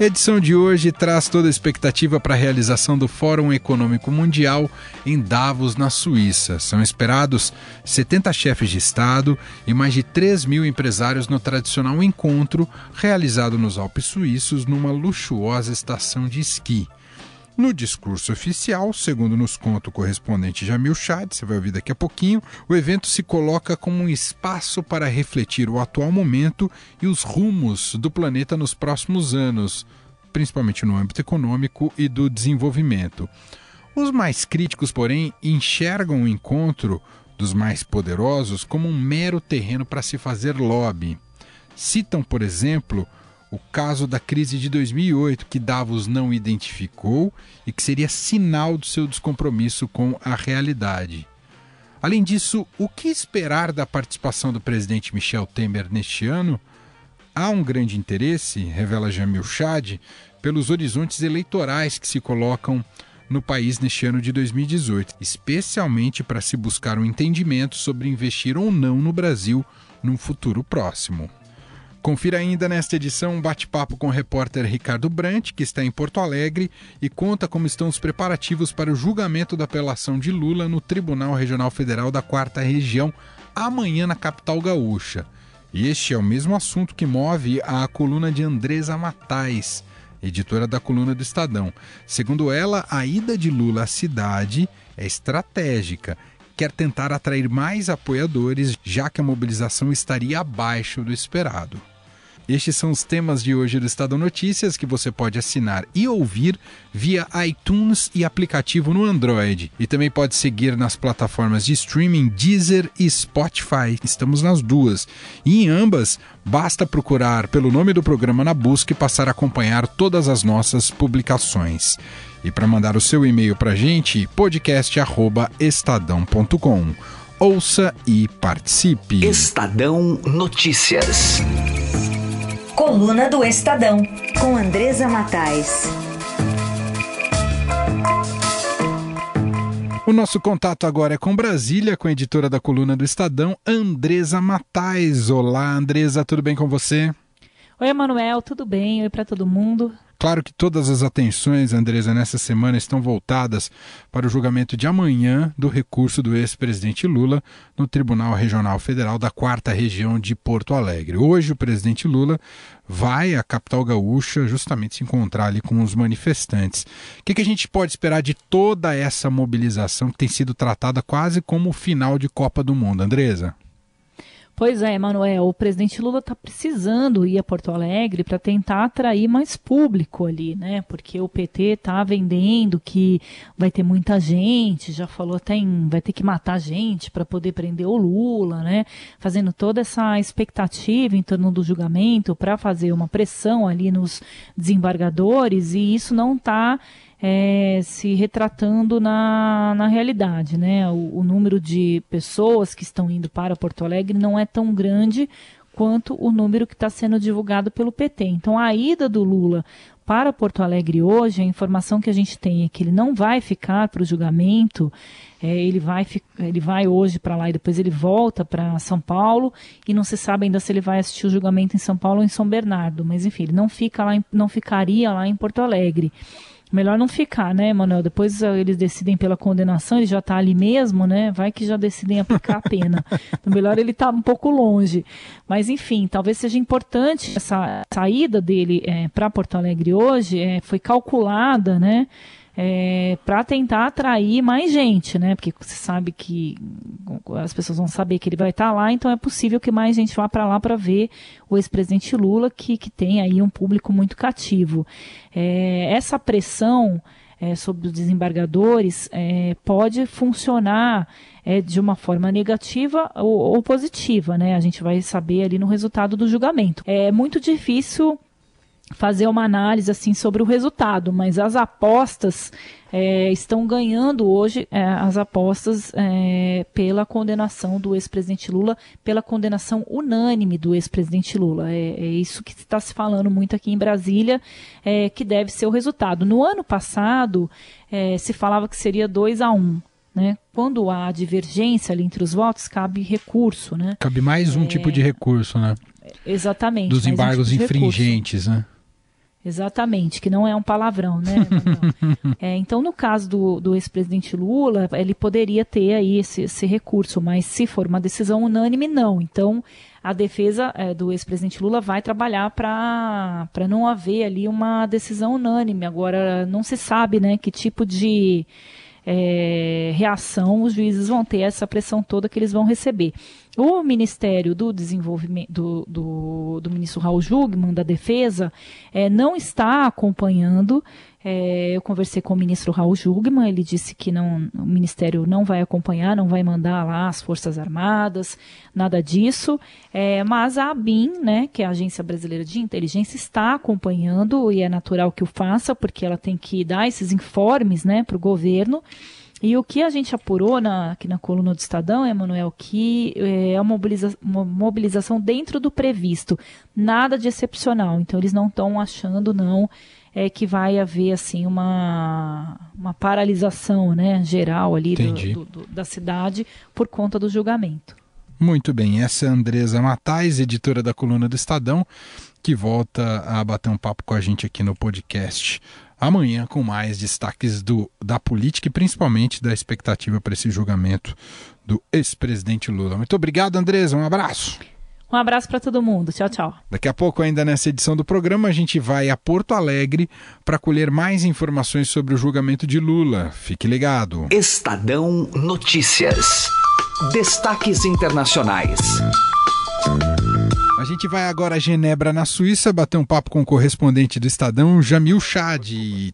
A edição de hoje traz toda a expectativa para a realização do Fórum Econômico Mundial em Davos, na Suíça. São esperados 70 chefes de Estado e mais de 3 mil empresários no tradicional encontro realizado nos Alpes Suíços numa luxuosa estação de esqui. No discurso oficial, segundo nos conta o correspondente Jamil Chad, você vai ouvir daqui a pouquinho, o evento se coloca como um espaço para refletir o atual momento e os rumos do planeta nos próximos anos, principalmente no âmbito econômico e do desenvolvimento. Os mais críticos, porém, enxergam o encontro dos mais poderosos como um mero terreno para se fazer lobby. Citam, por exemplo, o caso da crise de 2008, que Davos não identificou e que seria sinal do seu descompromisso com a realidade. Além disso, o que esperar da participação do presidente Michel Temer neste ano? Há um grande interesse, revela Jamil Chad, pelos horizontes eleitorais que se colocam no país neste ano de 2018, especialmente para se buscar um entendimento sobre investir ou não no Brasil num futuro próximo. Confira ainda nesta edição um bate-papo com o repórter Ricardo Brant, que está em Porto Alegre e conta como estão os preparativos para o julgamento da apelação de Lula no Tribunal Regional Federal da Quarta Região, amanhã na capital gaúcha. E este é o mesmo assunto que move a coluna de Andresa Matais, editora da coluna do Estadão. Segundo ela, a ida de Lula à cidade é estratégica quer tentar atrair mais apoiadores, já que a mobilização estaria abaixo do esperado. Estes são os temas de hoje do Estado Notícias que você pode assinar e ouvir via iTunes e aplicativo no Android. E também pode seguir nas plataformas de streaming Deezer e Spotify. Estamos nas duas. E em ambas, basta procurar pelo nome do programa na busca e passar a acompanhar todas as nossas publicações. E para mandar o seu e-mail para a gente, podcast@estadão.com. Ouça e participe. Estadão Notícias. Coluna do Estadão, com Andresa Matais. O nosso contato agora é com Brasília, com a editora da coluna do Estadão, Andresa Matais. Olá, Andresa, tudo bem com você? Oi, Emanuel, tudo bem? Oi para todo mundo. Claro que todas as atenções, Andresa, nessa semana estão voltadas para o julgamento de amanhã do recurso do ex-presidente Lula no Tribunal Regional Federal da Quarta Região de Porto Alegre. Hoje, o presidente Lula vai à capital gaúcha justamente se encontrar ali com os manifestantes. O que, que a gente pode esperar de toda essa mobilização que tem sido tratada quase como o final de Copa do Mundo, Andresa? Pois é, Manuel, o presidente Lula está precisando ir a Porto Alegre para tentar atrair mais público ali, né? Porque o PT está vendendo que vai ter muita gente, já falou até em vai ter que matar gente para poder prender o Lula, né? Fazendo toda essa expectativa em torno do julgamento para fazer uma pressão ali nos desembargadores e isso não está é, se retratando na, na realidade. Né? O, o número de pessoas que estão indo para Porto Alegre não é tão grande quanto o número que está sendo divulgado pelo PT. Então, a ida do Lula para Porto Alegre hoje, a informação que a gente tem é que ele não vai ficar para o julgamento, é, ele, vai, ele vai hoje para lá e depois ele volta para São Paulo e não se sabe ainda se ele vai assistir o julgamento em São Paulo ou em São Bernardo, mas enfim, ele não, fica lá, não ficaria lá em Porto Alegre. Melhor não ficar, né, Manuel? Depois uh, eles decidem pela condenação, ele já está ali mesmo, né? Vai que já decidem aplicar a pena. Então, melhor ele estar tá um pouco longe. Mas, enfim, talvez seja importante essa saída dele é, para Porto Alegre hoje, é, foi calculada, né? É, para tentar atrair mais gente, né? Porque você sabe que as pessoas vão saber que ele vai estar tá lá, então é possível que mais gente vá para lá para ver o ex-presidente Lula, que, que tem aí um público muito cativo. É, essa pressão é, sobre os desembargadores é, pode funcionar é, de uma forma negativa ou, ou, positiva, né? A gente vai saber ali no resultado do julgamento. É muito difícil fazer uma análise assim sobre o resultado, mas as apostas é, estão ganhando hoje é, as apostas é, pela condenação do ex-presidente Lula, pela condenação unânime do ex-presidente Lula. É, é, isso que está se falando muito aqui em Brasília, é, que deve ser o resultado. No ano passado, é, se falava que seria 2 a 1 um, né? Quando há divergência ali entre os votos, cabe recurso. Né? Cabe mais um tipo de recurso, né? Exatamente. Dos embargos um tipo infringentes, né? Exatamente, que não é um palavrão, né? é, então, no caso do, do ex-presidente Lula, ele poderia ter aí esse, esse, recurso, mas se for uma decisão unânime, não. Então, a defesa é, do ex-presidente Lula vai trabalhar para não haver ali uma decisão unânime. Agora, não se sabe né, que tipo de é, reação os juízes vão ter, essa pressão toda que eles vão receber. O Ministério do Desenvolvimento, do, do, do ministro Raul Jugman, da Defesa, é, não está acompanhando. É, eu conversei com o ministro Raul Jugman, ele disse que não, o Ministério não vai acompanhar, não vai mandar lá as Forças Armadas, nada disso. É, mas a ABIN, né, que é a Agência Brasileira de Inteligência, está acompanhando e é natural que o faça, porque ela tem que dar esses informes né, para o governo. E o que a gente apurou na, aqui na coluna do Estadão, Emanuel, que é, é uma, mobiliza uma mobilização dentro do previsto, nada de excepcional. Então eles não estão achando não é que vai haver assim uma, uma paralisação, né, geral ali do, do, do, da cidade por conta do julgamento. Muito bem, essa é a Andresa Matais, editora da coluna do Estadão, que volta a bater um papo com a gente aqui no podcast amanhã com mais destaques do, da política e principalmente da expectativa para esse julgamento do ex-presidente Lula. Muito obrigado, Andresa. Um abraço. Um abraço para todo mundo. Tchau, tchau. Daqui a pouco, ainda nessa edição do programa, a gente vai a Porto Alegre para colher mais informações sobre o julgamento de Lula. Fique ligado. Estadão Notícias. Destaques internacionais. A gente vai agora a Genebra, na Suíça, bater um papo com o correspondente do Estadão, Jamil Chad.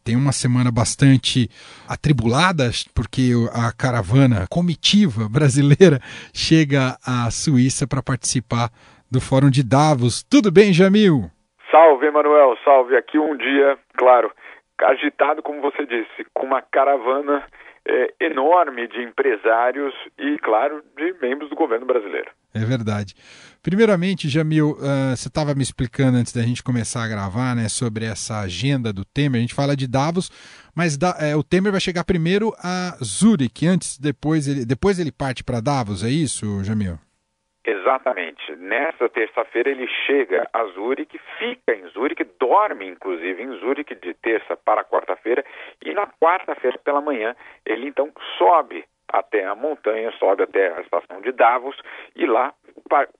Tem uma semana bastante atribulada, porque a caravana comitiva brasileira chega à Suíça para participar do Fórum de Davos. Tudo bem, Jamil? Salve, Emanuel. Salve. Aqui um dia, claro, agitado, como você disse, com uma caravana é, enorme de empresários e, claro, de membros do governo brasileiro. É verdade. Primeiramente, Jamil, uh, você estava me explicando antes da gente começar a gravar né, sobre essa agenda do Temer. A gente fala de Davos, mas da, é, o Temer vai chegar primeiro a Zurich, antes, depois ele, depois ele parte para Davos, é isso, Jamil? Exatamente. Nessa terça-feira ele chega a Zurich, fica em Zurich, dorme inclusive em Zurich de terça para quarta-feira e na quarta-feira pela manhã ele então sobe até a montanha, sobe até a estação de Davos e lá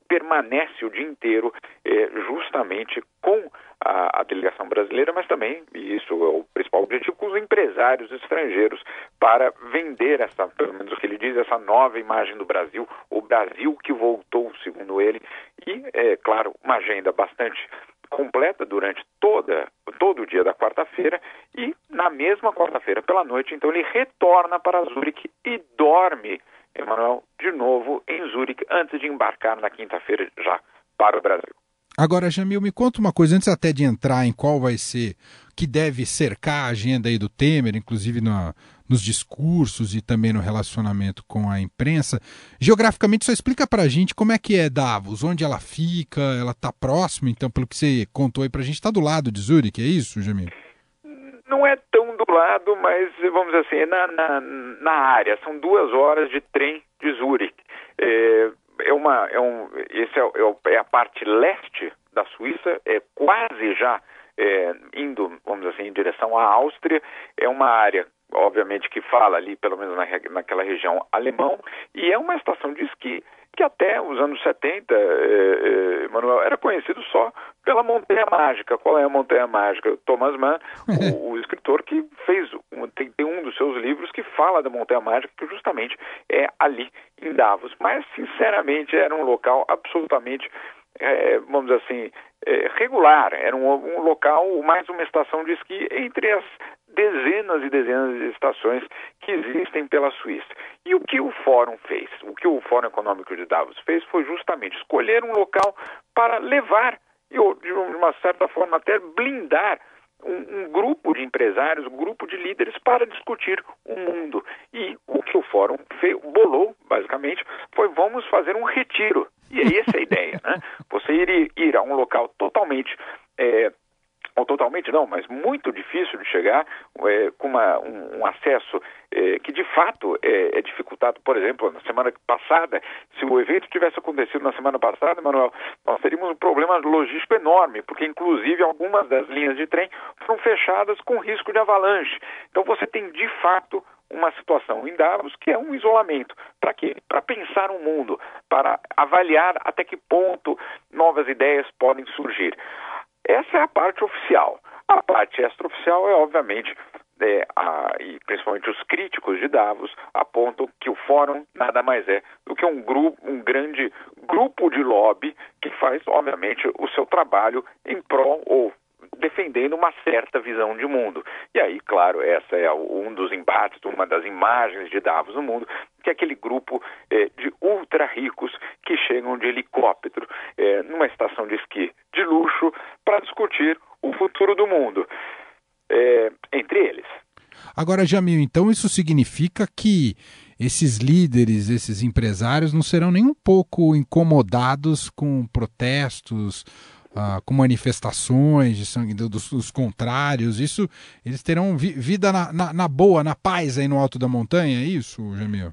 permanece o dia inteiro eh, justamente com a, a, delegação brasileira, mas também, e isso é o principal objetivo, com os empresários estrangeiros para vender essa, pelo menos o que ele diz, essa nova imagem do Brasil, o Brasil que voltou, segundo ele, e, é claro, uma agenda bastante completa durante toda, todo o dia da quarta-feira e na mesma quarta-feira pela noite, então ele retorna para Zurique e dorme, Emanuel, de novo em Zurique antes de embarcar na quinta-feira já para o Brasil. Agora, Jamil, me conta uma coisa, antes até de entrar em qual vai ser, que deve cercar a agenda aí do Temer, inclusive na, nos discursos e também no relacionamento com a imprensa. Geograficamente, só explica para a gente como é que é Davos, onde ela fica, ela está próxima, então, pelo que você contou aí para a gente, está do lado de Zurich, é isso, Jamil? Não é tão do lado, mas vamos dizer assim, é na, na, na área. São duas horas de trem de Zurich. É, é uma, é um, esse é, é, é a parte leste da Suíça, é quase já é, indo, vamos dizer assim, em direção à Áustria. É uma área obviamente que fala ali, pelo menos na, naquela região alemão, e é uma estação de esqui que até os anos 70, eh, eh, Manuel, era conhecido só pela Montanha Mágica. Qual é a Montanha Mágica? Thomas Mann, o, o escritor que fez, um, tem, tem, um dos seus livros que fala da Montanha Mágica, que justamente é ali em Davos. Mas, sinceramente, era um local absolutamente, eh, vamos dizer assim, eh, regular. Era um, um local, mais uma estação de esqui entre as dezenas e dezenas de estações que existem pela Suíça. E o que o Fórum fez, o que o Fórum Econômico de Davos fez foi justamente escolher um local para levar e, de uma certa forma, até blindar um, um, grupo de empresários, um grupo de líderes para discutir o mundo. E o que o fórum fez, bolou, basicamente, foi vamos fazer um retiro. E é essa a ideia, né? Você ir, ir a um local totalmente é, ou totalmente não, mas muito difícil de chegar, é, com uma, um, um acesso é, que de fato é, é, dificultado. Por exemplo, na semana passada, se o evento tivesse acontecido na semana passada, Manuel, nós teríamos um problema logístico enorme, porque inclusive algumas das linhas de trem foram fechadas com risco de avalanche. Então você tem de fato uma situação em Davos que é um isolamento. Para quê? Para pensar o um mundo, para avaliar até que ponto novas ideias podem surgir. Essa é a parte oficial. A parte extraoficial é, obviamente, é, a, e principalmente os críticos de Davos apontam que o fórum nada mais é do que um grupo, um grande grupo de lobby que faz, obviamente, o seu trabalho em prol ou defendendo uma certa visão de mundo. E aí, claro, essa é um dos embates, uma das imagens de Davos no mundo, que é aquele grupo é, de ultra ricos que chegam de helicóptero é, numa estação de esqui de luxo para discutir o futuro do mundo é, entre eles. Agora, Jamil, então isso significa que esses líderes, esses empresários não serão nem um pouco incomodados com protestos, ah, com manifestações de sangue dos, dos, contrários, isso eles terão vi, vida na, na, na, boa, na paz aí no alto da montanha, é isso, Jamil?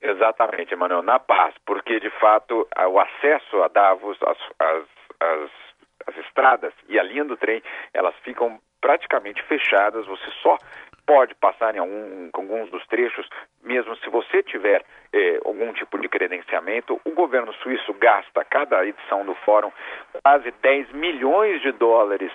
Exatamente, Emanuel, na paz, porque de fato o acesso a Davos, as, as, as, as estradas e a linha do trem, elas ficam praticamente fechadas, você só pode passar em algum, alguns dos trechos, mesmo se você tiver eh, algum tipo de credenciamento. O governo suíço gasta, cada edição do fórum, quase 10 milhões de dólares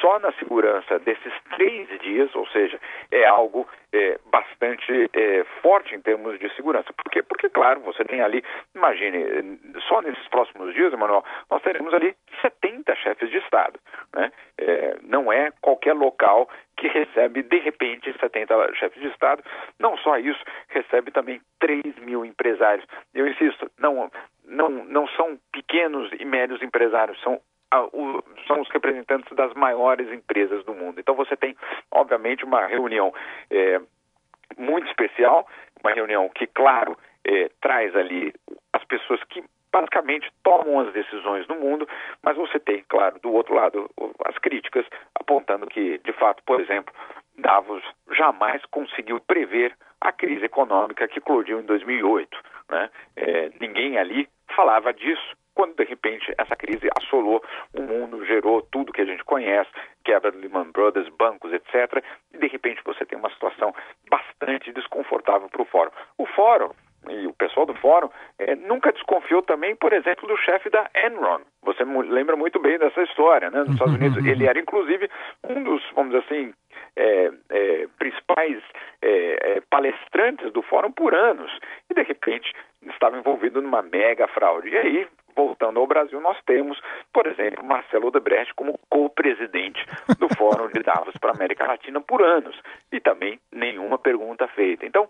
só na segurança desses três dias, ou seja, é algo é, bastante é, forte em termos de segurança. Por quê? Porque, claro, você tem ali, imagine, só nesses próximos dias, Emanuel, nós teremos ali 70 chefes de Estado. Né? É, não é qualquer local que recebe, de repente, 70 chefes de Estado. Não só isso, recebe também 3 mil empresários. Eu insisto, não, não, não são pequenos e médios empresários, são são os representantes das maiores empresas do mundo. Então você tem, obviamente, uma reunião é, muito especial, uma reunião que, claro, é, traz ali as pessoas que basicamente tomam as decisões no mundo, mas você tem, claro, do outro lado, as críticas apontando que, de fato, por exemplo, Davos jamais conseguiu prever a crise econômica que eclodiu em 2008. Né? É, ninguém ali falava disso quando de repente essa crise assolou o mundo, gerou tudo que a gente conhece, quebra do Lehman Brothers, bancos, etc. E de repente você tem uma situação bastante desconfortável para o fórum. O fórum e o pessoal do fórum é, nunca desconfiou também, por exemplo, do chefe da Enron. Você lembra muito bem dessa história, né? Nos Estados Unidos, ele era inclusive um dos, vamos dizer assim, é, é, principais é, é, palestrantes do fórum por anos e de repente estava envolvido numa mega fraude. E aí voltando ao Brasil, nós temos, por exemplo, Marcelo Odebrecht como co-presidente do Fórum de Davos para a América Latina por anos e também nenhuma pergunta feita. Então,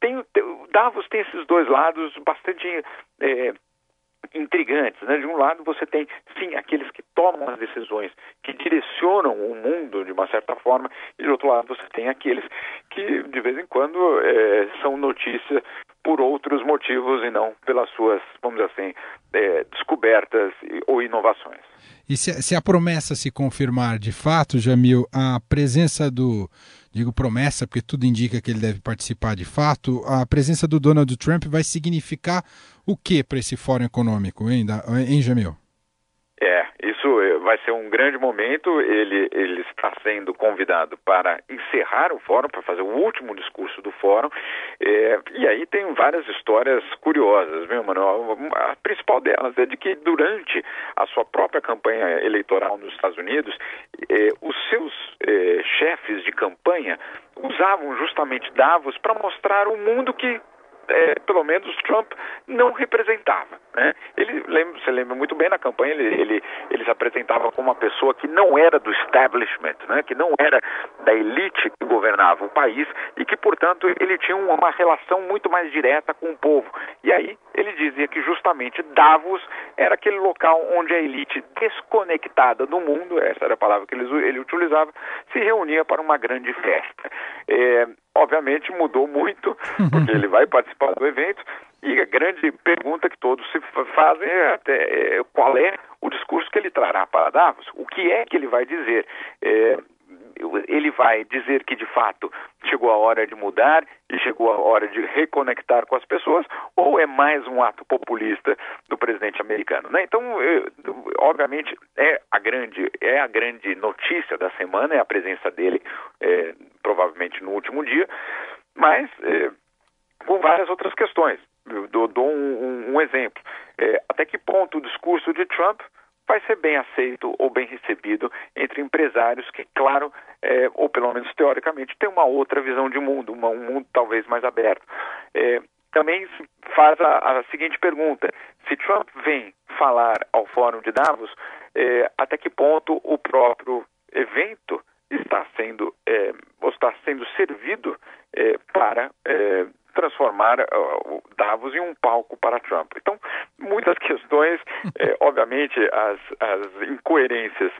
tem, Davos tem esses dois lados bastante é, intrigantes. Né? De um lado, você tem, sim, aqueles que tomam as decisões, que direcionam o mundo de uma certa forma, e de outro lado, você tem aqueles que, de vez em quando, é, são notícia por outros motivos e não pelas suas, vamos dizer assim, é, descobertas ou inovações. E se, se, a promessa se confirmar de fato, Jamil, a presença do, digo promessa, porque tudo indica que ele deve participar de fato, a presença do Donald Trump vai significar o que para esse fórum econômico, hein, hein Jamil? É, isso eh, vai ser um grande momento. Ele, ele está sendo convidado para encerrar o fórum, para fazer o último discurso do fórum. É, e aí tem várias histórias curiosas, viu, Manuel? A principal delas é de que durante a sua própria campanha eleitoral nos Estados Unidos, é, os seus chefes de campanha usavam justamente Davos para mostrar o mundo que é, pelo menos Trump não representava. Né? Ele lembra, você lembra muito bem na campanha, ele, ele, ele se apresentava como uma pessoa que não era do establishment, né? que não era da elite que governava o país e que, portanto, ele tinha uma relação muito mais direta com o povo. E aí ele dizia que justamente Davos era aquele local onde a elite desconectada do mundo, essa era a palavra que ele, ele utilizava, se reunia para uma grande festa. É, obviamente mudou muito, porque ele vai participar do evento, e a grande pergunta que todos se fazem é, até, é qual é o discurso que ele trará para Davos, o que é que ele vai dizer. É, ele vai dizer que de fato chegou a hora de mudar e chegou a hora de reconectar com as pessoas, ou é mais um ato populista do presidente americano? Né? Então, obviamente, é a grande é a grande notícia da semana é a presença dele, é, provavelmente no último dia, mas é, com várias outras questões. Eu dou, dou um, um, um, exemplo. É, até que ponto o discurso de Trump vai ser bem aceito ou bem recebido entre empresários que, claro, é, ou pelo menos teoricamente, têm uma outra visão de mundo, uma, um mundo talvez mais aberto. É, também faz a, a, seguinte pergunta: se Trump vem falar ao Fórum de Davos, é, até que ponto o próprio evento está sendo, é, está sendo servido é, para é, transformar uh, Davos em um palco para Trump. Então, muitas questões, eh, obviamente, as, as incoerências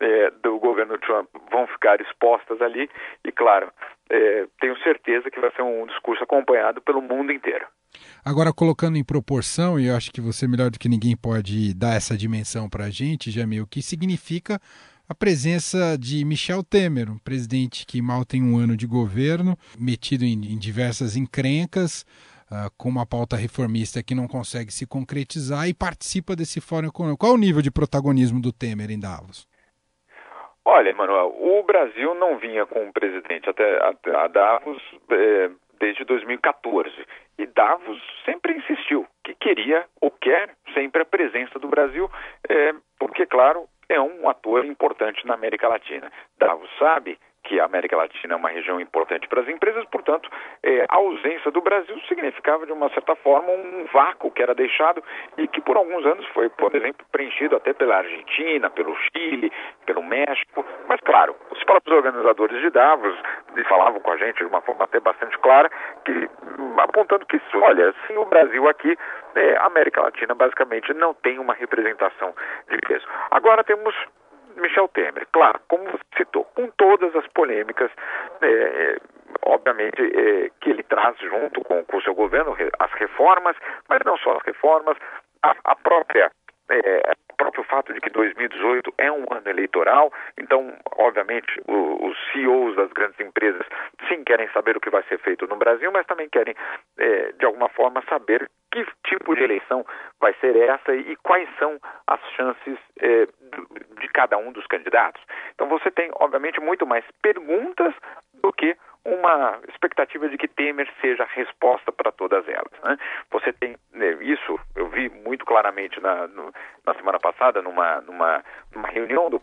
eh, do governo Trump vão ficar expostas ali e, claro, eh, tenho certeza que vai ser um discurso acompanhado pelo mundo inteiro. Agora, colocando em proporção, e eu acho que você melhor do que ninguém pode dar essa dimensão para a gente, Jamil, o que significa a presença de Michel Temer, um presidente que mal tem um ano de governo, metido em, em diversas encrencas, uh, com uma pauta reformista que não consegue se concretizar e participa desse fórum econômico. Qual é o nível de protagonismo do Temer em Davos? Olha, Manuel, o Brasil não vinha com um presidente até, até a Davos é, desde 2014. E Davos sempre insistiu que queria ou quer sempre a presença do Brasil, é, porque, claro, é um ator importante na América Latina. Davos sabe que a América Latina é uma região importante para as empresas, portanto, é, a ausência do Brasil significava, de uma certa forma, um vácuo que era deixado e que por alguns anos foi, por exemplo, preenchido até pela Argentina, pelo Chile, pelo México. Mas, claro, os próprios organizadores de Davos falavam com a gente de uma forma até bastante clara, que, apontando que, olha, sem o Brasil aqui, é, a América Latina basicamente não tem uma representação de peso. Agora temos Michel Temer, claro, como citou, com todas as polêmicas, é, é obviamente, é, que ele traz junto com o seu governo, as reformas, mas não só as reformas, a, a própria é, o próprio fato de que 2018 é um ano eleitoral, então, obviamente, o, os CEOs das grandes empresas sim querem saber o que vai ser feito no Brasil, mas também querem, é, de alguma forma, saber que tipo de eleição vai ser essa e quais são as chances é, de cada um dos candidatos. Então, você tem, obviamente, muito mais perguntas do que uma expectativa de que Temer seja a resposta para todas elas. Né? Você tem né, isso, eu vi muito claramente na, no, na semana passada, numa, numa, numa reunião do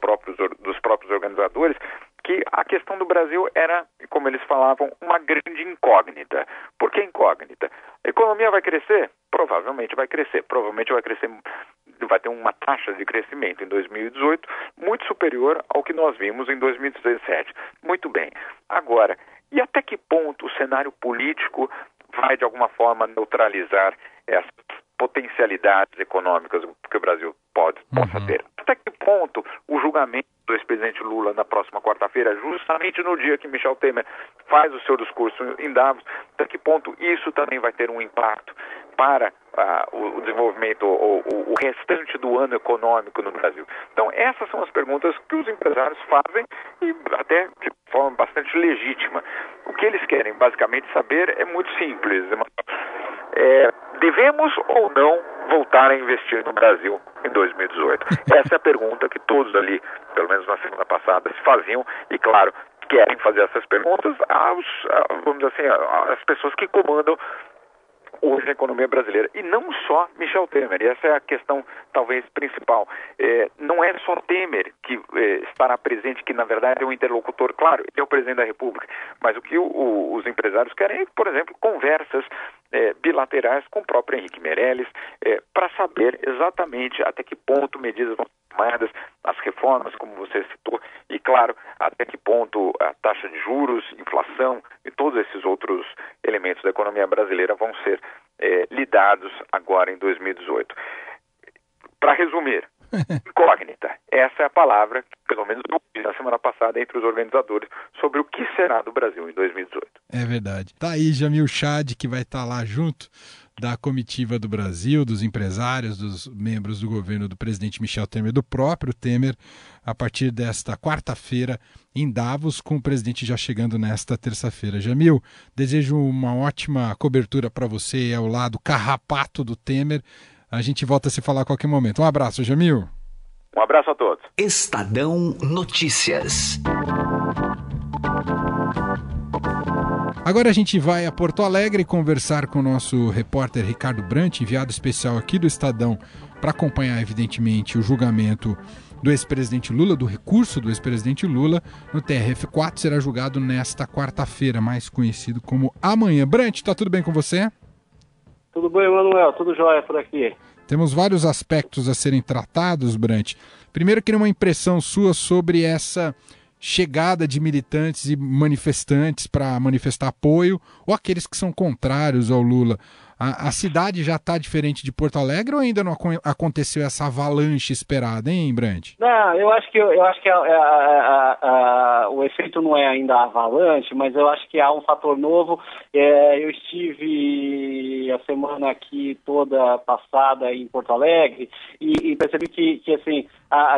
dos próprios organizadores, que a questão do Brasil era, como eles falavam, uma grande incógnita. Por que incógnita? A economia vai crescer? Provavelmente vai crescer. Provavelmente vai crescer, vai ter uma taxa de crescimento em 2018 muito superior ao que nós vimos em 2017. Muito bem. Agora, e até que ponto o cenário político vai, de alguma forma, neutralizar essas potencialidades econômicas que o Brasil pode, possa uhum. ter? Até que ponto o julgamento do ex-presidente Lula na próxima quarta-feira, justamente no dia que Michel Temer faz o seu discurso em Davos, até que ponto isso também vai ter um impacto para uh, o, desenvolvimento, o, o, o, restante do ano econômico no Brasil? Então, essas são as perguntas que os empresários fazem e até de forma bastante legítima. O que eles querem, basicamente, saber é muito simples. É, devemos ou não voltar a investir no Brasil em 2018? Essa é a pergunta que todos ali, pelo menos na semana passada, se faziam e, claro, querem fazer essas perguntas aos, vamos dizer assim, às pessoas que comandam hoje a economia brasileira. E não só Michel Temer, e essa é a questão talvez principal. É, não é só Temer que é, estará presente, que na verdade é um interlocutor, claro, ele é o presidente da República, mas o que o, o, os empresários querem é, por exemplo, conversas é, bilaterais com o próprio Henrique Meirelles, é, para saber exatamente até que ponto medidas vão tomadas, as reformas, como você citou, e claro, até que ponto a taxa de juros, inflação e todos esses outros elementos da economia brasileira vão ser é, lidados agora em 2018. Para resumir, incógnita. Essa é a palavra que, pelo menos, eu ouvi na semana passada entre os organizadores sobre o que será do Brasil em 2018. É verdade. Tá aí Jamil Chad, que vai estar tá lá junto da comitiva do Brasil, dos empresários, dos membros do governo do presidente Michel Temer, do próprio Temer, a partir desta quarta-feira em Davos, com o presidente já chegando nesta terça-feira. Jamil, desejo uma ótima cobertura para você ao lado carrapato do Temer. A gente volta a se falar a qualquer momento. Um abraço, Jamil. Um abraço a todos. Estadão Notícias. Agora a gente vai a Porto Alegre conversar com o nosso repórter Ricardo Brant, enviado especial aqui do Estadão, para acompanhar, evidentemente, o julgamento do ex-presidente Lula, do recurso do ex-presidente Lula, no TRF4, será julgado nesta quarta-feira, mais conhecido como amanhã. Brant, está tudo bem com você? Tudo bem, Manuel, tudo jóia por aqui. Temos vários aspectos a serem tratados, Brant. Primeiro, queria uma impressão sua sobre essa chegada de militantes e manifestantes para manifestar apoio ou aqueles que são contrários ao Lula. A, a cidade já está diferente de Porto Alegre ou ainda não aconteceu essa avalanche esperada, hein, Brandt? Não, eu acho que, eu acho que a, a, o efeito não é ainda avalanche, mas eu acho que há um fator novo. É, eu estive a semana aqui toda passada em Porto Alegre e, e percebi que, que assim,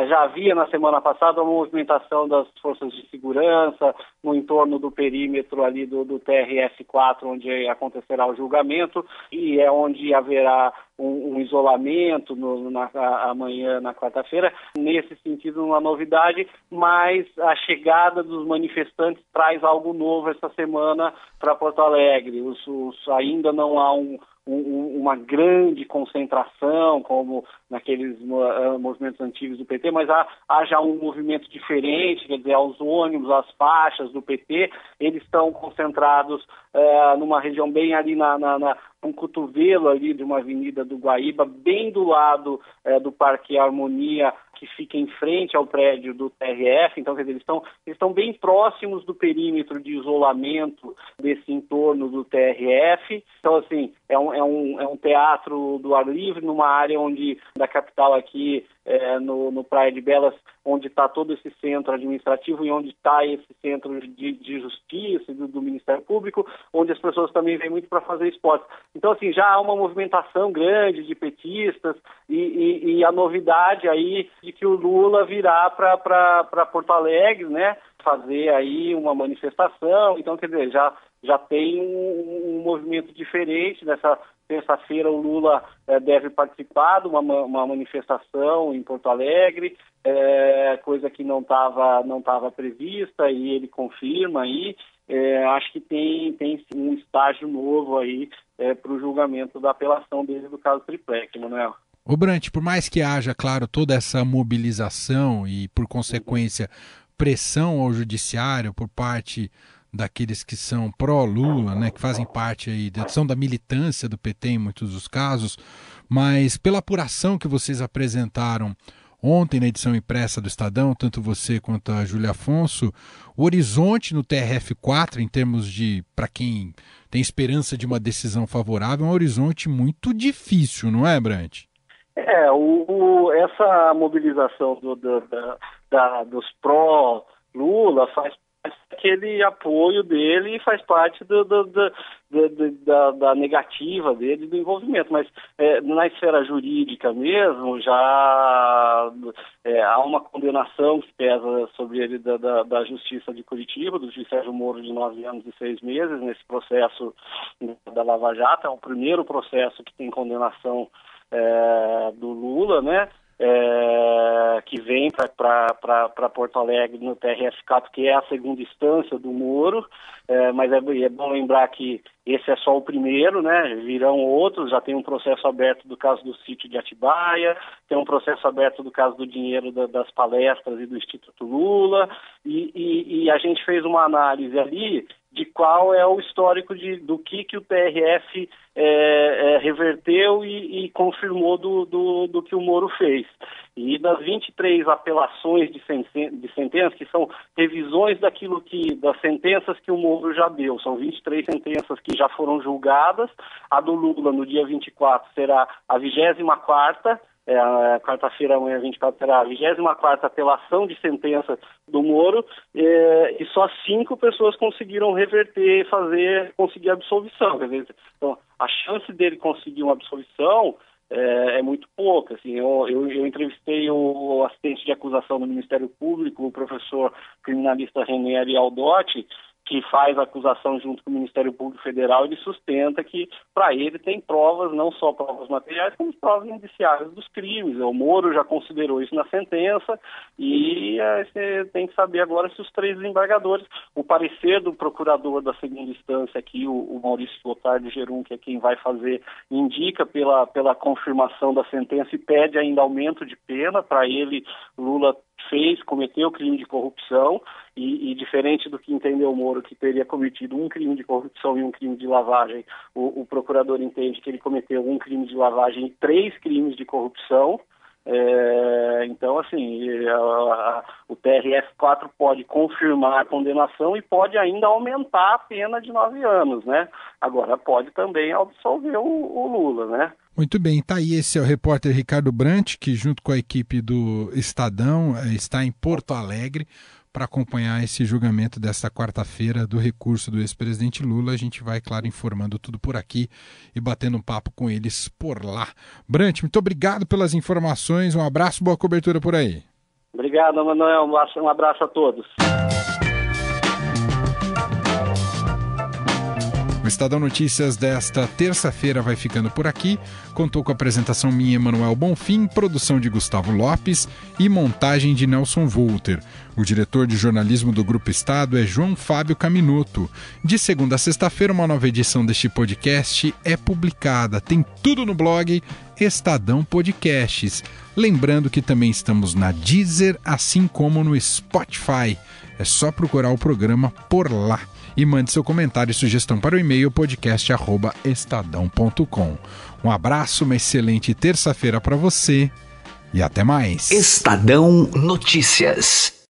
já havia na semana passada uma movimentação das forças de segurança no entorno do perímetro ali do, do TRF-4, onde acontecerá o julgamento, e é onde haverá um, um isolamento no, na, amanhã, na quarta-feira. Nesse sentido, uma novidade, mas a chegada dos manifestantes traz algo novo essa semana para Porto Alegre. Os, os, ainda não há um um, uma grande concentração, como naqueles uh, movimentos antigos do PT, mas há, há, já um movimento diferente, quer dizer, os ônibus, as faixas do PT, eles estão concentrados uh, numa região bem ali na, na, na, um cotovelo ali de uma avenida do Guaíba, bem do lado uh, do Parque Harmonia, que fica em frente ao prédio do TRF, então quer dizer, eles estão, eles estão bem próximos do perímetro de isolamento desse entorno do TRF. Então, assim, é um, é um, é um teatro do ar livre, numa área onde, da capital aqui, é, no, no Praia de Belas, onde está todo esse centro administrativo e onde está esse centro de, de justiça do, do, Ministério Público, onde as pessoas também vêm muito para fazer esporte. Então, assim, já há uma movimentação grande de petistas e, e, e a novidade aí de que o Lula virá para Porto Alegre, né? fazer aí uma manifestação. Então, quer dizer, já, já tem um, um movimento diferente. Nessa terça-feira, o Lula é, deve participar de uma, uma manifestação em Porto Alegre, é, coisa que não estava não tava prevista e ele confirma aí. É, acho que tem, tem um estágio novo aí para o julgamento da apelação dele do caso Triplec, Manuel. O Brant, por mais que haja, claro, toda essa mobilização e, por consequência, pressão ao judiciário por parte daqueles que são pró-Lula, né, que fazem parte aí, são da militância do PT em muitos dos casos, mas pela apuração que vocês apresentaram ontem na edição impressa do Estadão, tanto você quanto a Júlia Afonso, o horizonte no TRF4, em termos de, para quem tem esperança de uma decisão favorável, é um horizonte muito difícil, não é, Brant? É, o, o essa mobilização do, do, da, da, dos pró-Lula faz aquele apoio dele e faz parte do, do, do, da, da, negativa dele do envolvimento. Mas é, na esfera jurídica mesmo, já é, há uma condenação que pesa sobre ele da, da, da, Justiça de Curitiba, do juiz Sérgio Moro, de nove anos e seis meses, nesse processo da Lava Jato. É o primeiro processo que tem condenação é, do Lula, né? É, que vem para Porto Alegre no TRF4, que é a segunda instância do Moro, é, mas é, é, bom lembrar que esse é só o primeiro, né? Virão outros, já tem um processo aberto do caso do sítio de Atibaia, tem um processo aberto do caso do dinheiro da, das palestras e do Instituto Lula, e, e, e a gente fez uma análise ali de qual é o histórico de, do que, que o TRF é, é, reverteu e, e confirmou do, do, do, que o Moro fez. E das 23 apelações de, sen de sentenças, que são revisões daquilo que, das sentenças que o Moro já deu, são 23 sentenças que já foram julgadas, a do Lula no dia 24 será a 24 é, a quarta-feira, amanhã 24, será a 24 apelação de sentença do Moro, é, e só cinco pessoas conseguiram reverter fazer, conseguir absolvição. Então, a chance dele conseguir uma absolvição é, é muito pouca. Assim, eu, eu, eu, entrevistei o assistente de acusação do Ministério Público, o professor criminalista René Aldotti, que faz a acusação junto com o Ministério Público Federal, ele sustenta que para ele tem provas, não só provas materiais, como provas indiciárias dos crimes. O Moro já considerou isso na sentença e é, você tem que saber agora se os três desembargadores, o parecer do procurador da segunda instância aqui, o, o Maurício Lotardo Gerum, que é quem vai fazer, indica pela, pela confirmação da sentença e pede ainda aumento de pena para ele, Lula fez, cometeu crime de corrupção e, e, diferente do que entendeu o Moro, que teria cometido um crime de corrupção e um crime de lavagem, o, o procurador entende que ele cometeu um crime de lavagem e três crimes de corrupção. É, então, assim, a, a, o TRF4 pode confirmar a condenação e pode ainda aumentar a pena de nove anos, né? Agora, pode também absolver o, o Lula, né? Muito bem, tá aí. Esse é o repórter Ricardo Brant, que junto com a equipe do Estadão eh, está em Porto Alegre para acompanhar esse julgamento desta quarta-feira do recurso do ex-presidente Lula. A gente vai, claro, informando tudo por aqui e batendo um papo com eles por lá. Brant, muito obrigado pelas informações. Um abraço, boa cobertura por aí. Obrigado, Manuel. Um abraço a todos. O Estadão Notícias desta terça-feira vai ficando por aqui. Contou com a apresentação minha, Emanuel Bonfim, produção de Gustavo Lopes e montagem de Nelson Volter. O diretor de jornalismo do Grupo Estado é João Fábio Caminoto. De segunda a sexta-feira, uma nova edição deste podcast é publicada. Tem tudo no blog Estadão Podcasts. Lembrando que também estamos na Deezer, assim como no Spotify. É só procurar o programa por lá e mande seu comentário e sugestão para o e-mail podcast@estadão.com. Um abraço, uma excelente terça-feira para você e até mais. Estadão Notícias.